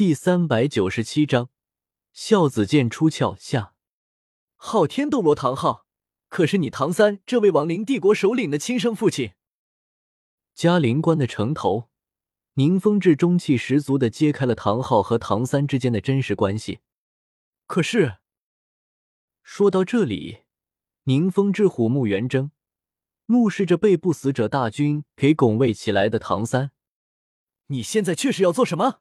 第三百九十七章，孝子剑出鞘下。昊天斗罗唐昊，可是你唐三这位亡灵帝国首领的亲生父亲。嘉陵关的城头，宁风致中气十足的揭开了唐昊和唐三之间的真实关系。可是，说到这里，宁风致虎目圆睁，怒视着被不死者大军给拱卫起来的唐三：“你现在却是要做什么？”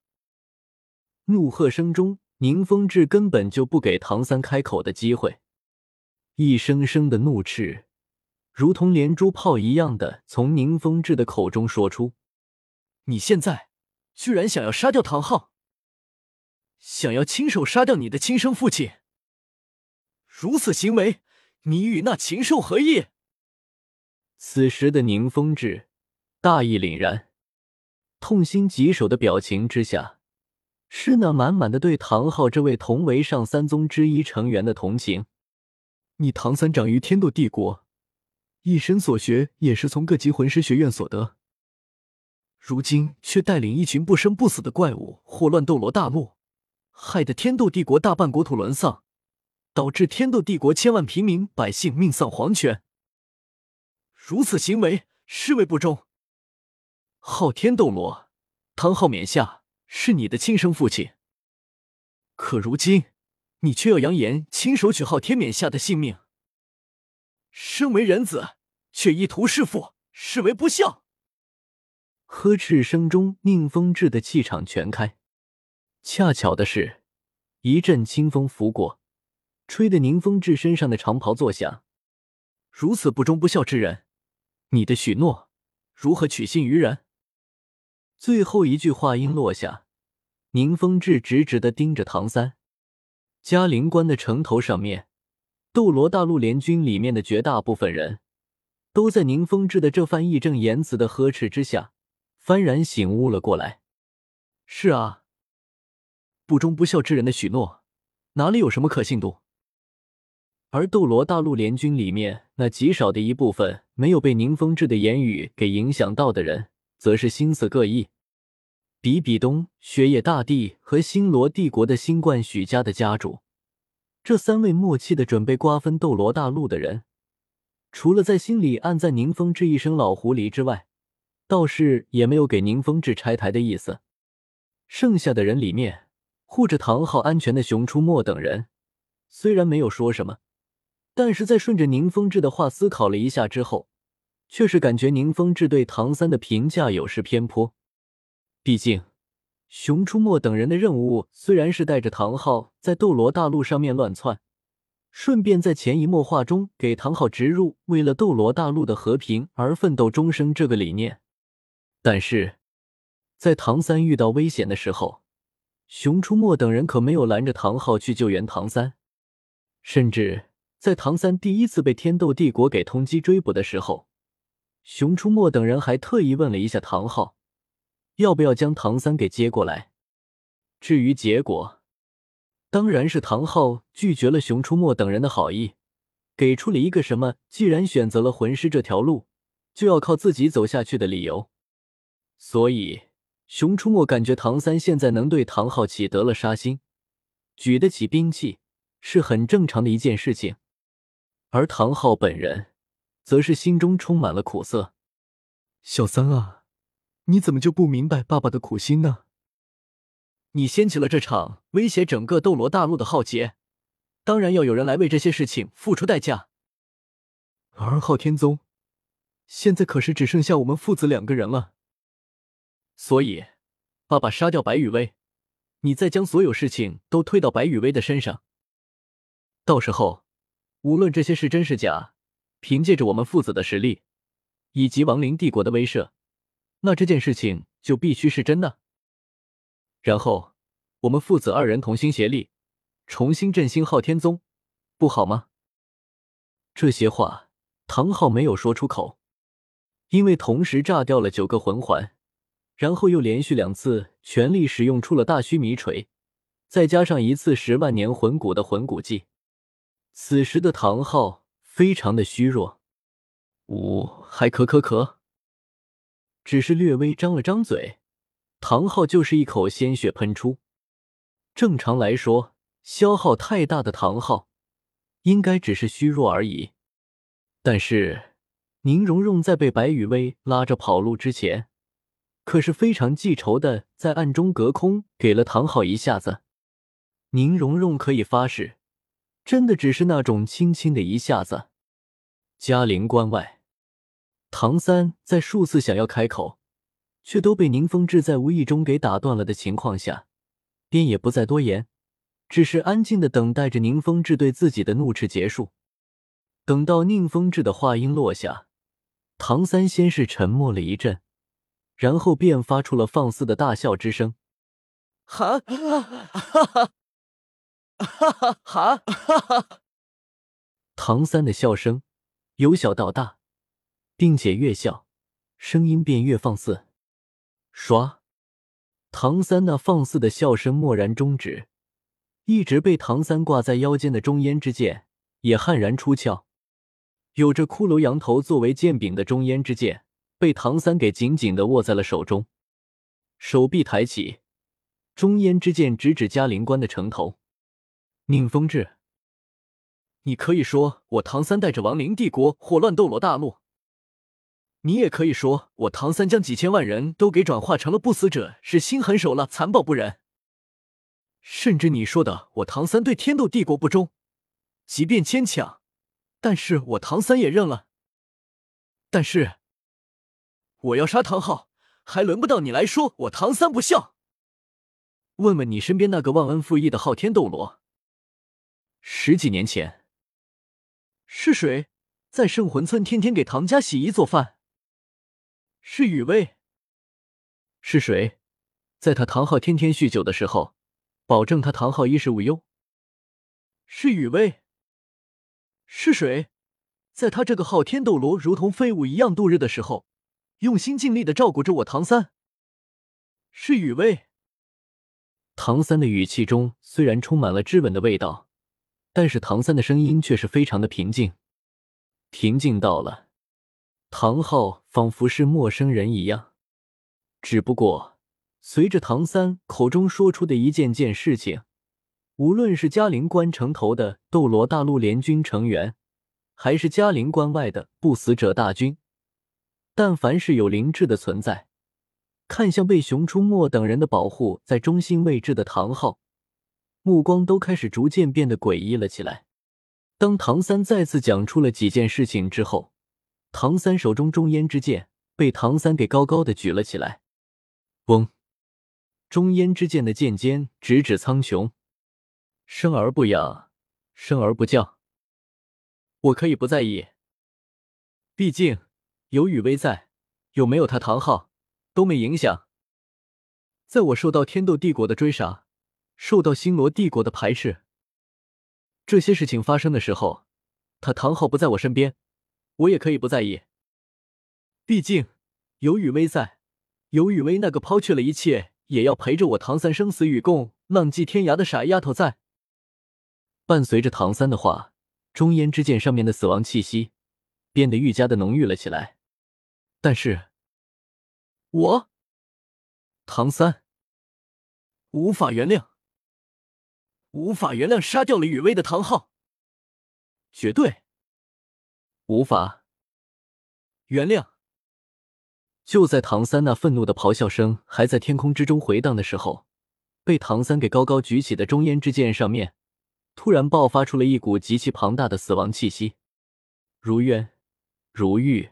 怒喝声中，宁风致根本就不给唐三开口的机会，一声声的怒斥，如同连珠炮一样的从宁风致的口中说出：“你现在居然想要杀掉唐昊，想要亲手杀掉你的亲生父亲！如此行为，你与那禽兽何异？”此时的宁风致大义凛然，痛心疾首的表情之下。是那满满的对唐昊这位同为上三宗之一成员的同情。你唐三长于天斗帝国，一身所学也是从各级魂师学院所得，如今却带领一群不生不死的怪物祸乱斗罗大陆，害得天斗帝国大半国土沦丧，导致天斗帝国千万平民百姓命丧黄泉。如此行为，是为不忠。昊天斗罗，唐昊冕下。是你的亲生父亲，可如今你却要扬言亲手取昊天冕下的性命，身为人子却意图弑父，是为不孝。呵斥声中，宁风致的气场全开。恰巧的是，一阵清风拂过，吹得宁风致身上的长袍作响。如此不忠不孝之人，你的许诺如何取信于人？最后一句话音落下，宁风致直直的盯着唐三。嘉陵关的城头上面，斗罗大陆联军里面的绝大部分人，都在宁风致的这番义正言辞的呵斥之下，幡然醒悟了过来。是啊，不忠不孝之人的许诺，哪里有什么可信度？而斗罗大陆联军里面那极少的一部分没有被宁风致的言语给影响到的人。则是心思各异，比比东、雪野大帝和星罗帝国的新冠许家的家主，这三位默契的准备瓜分斗罗大陆的人，除了在心里暗赞宁风致一声老狐狸之外，倒是也没有给宁风致拆台的意思。剩下的人里面，护着唐昊安全的熊出没等人，虽然没有说什么，但是在顺着宁风致的话思考了一下之后。却是感觉宁风致对唐三的评价有失偏颇。毕竟，熊出没等人的任务虽然是带着唐昊在斗罗大陆上面乱窜，顺便在潜移默化中给唐昊植入为了斗罗大陆的和平而奋斗终生这个理念，但是在唐三遇到危险的时候，熊出没等人可没有拦着唐昊去救援唐三，甚至在唐三第一次被天斗帝国给通缉追捕的时候。熊出没等人还特意问了一下唐昊，要不要将唐三给接过来。至于结果，当然是唐昊拒绝了熊出没等人的好意，给出了一个什么“既然选择了魂师这条路，就要靠自己走下去”的理由。所以，熊出没感觉唐三现在能对唐昊起得了杀心，举得起兵器，是很正常的一件事情。而唐昊本人。则是心中充满了苦涩。小三啊，你怎么就不明白爸爸的苦心呢？你掀起了这场威胁整个斗罗大陆的浩劫，当然要有人来为这些事情付出代价。而昊天宗现在可是只剩下我们父子两个人了。所以，爸爸杀掉白羽薇，你再将所有事情都推到白羽薇的身上。到时候，无论这些是真是假。凭借着我们父子的实力，以及亡灵帝国的威慑，那这件事情就必须是真的。然后我们父子二人同心协力，重新振兴昊天宗，不好吗？这些话唐昊没有说出口，因为同时炸掉了九个魂环，然后又连续两次全力使用出了大须弥锤，再加上一次十万年魂骨的魂骨技，此时的唐昊。非常的虚弱，呜，还咳咳咳，只是略微张了张嘴，唐昊就是一口鲜血喷出，正常来说，消耗太大的唐昊应该只是虚弱而已。但是宁荣荣在被白雨薇拉着跑路之前，可是非常记仇的，在暗中隔空给了唐昊一下子。宁荣荣可以发誓，真的只是那种轻轻的一下子。嘉陵关外，唐三在数次想要开口，却都被宁风致在无意中给打断了的情况下，便也不再多言，只是安静的等待着宁风致对自己的怒斥结束。等到宁风致的话音落下，唐三先是沉默了一阵，然后便发出了放肆的大笑之声：“哈哈哈 哈！”哈哈哈！哈哈！唐三的笑声由小到大，并且越笑，声音便越放肆。唰！唐三那放肆的笑声蓦然终止，一直被唐三挂在腰间的中烟之剑也悍然出鞘。有着骷髅羊头作为剑柄的中烟之剑被唐三给紧紧的握在了手中，手臂抬起，中烟之剑直指嘉陵关的城头。宁风致，你可以说我唐三带着亡灵帝国祸乱斗罗大陆，你也可以说我唐三将几千万人都给转化成了不死者是心狠手辣、残暴不仁，甚至你说的我唐三对天斗帝国不忠，即便牵强，但是我唐三也认了。但是我要杀唐昊，还轮不到你来说我唐三不孝。问问你身边那个忘恩负义的昊天斗罗。十几年前，是谁在圣魂村天天给唐家洗衣做饭？是雨薇。是谁在他唐昊天天酗酒的时候，保证他唐昊衣食无忧？是雨薇。是谁在他这个昊天斗罗如同废物一样度日的时候，用心尽力的照顾着我唐三？是雨薇。唐三的语气中虽然充满了质问的味道。但是唐三的声音却是非常的平静，平静到了唐昊仿佛是陌生人一样。只不过随着唐三口中说出的一件件事情，无论是嘉陵关城头的斗罗大陆联军成员，还是嘉陵关外的不死者大军，但凡是有灵智的存在，看向被熊出没等人的保护在中心位置的唐昊。目光都开始逐渐变得诡异了起来。当唐三再次讲出了几件事情之后，唐三手中中烟之剑被唐三给高高的举了起来。嗡！中烟之剑的剑尖直指苍穹，生而不养，生而不教。我可以不在意，毕竟有雨薇在，有没有他唐昊都没影响。在我受到天斗帝国的追杀。受到星罗帝国的排斥，这些事情发生的时候，他唐昊不在我身边，我也可以不在意。毕竟有雨薇在，有雨薇那个抛却了一切也要陪着我唐三生死与共、浪迹天涯的傻丫头在。伴随着唐三的话，中烟之剑上面的死亡气息变得愈加的浓郁了起来。但是，我唐三无法原谅。无法原谅杀掉了雨薇的唐昊，绝对无法原谅。就在唐三那愤怒的咆哮声还在天空之中回荡的时候，被唐三给高高举起的中烟之剑上面，突然爆发出了一股极其庞大的死亡气息。如渊、如玉、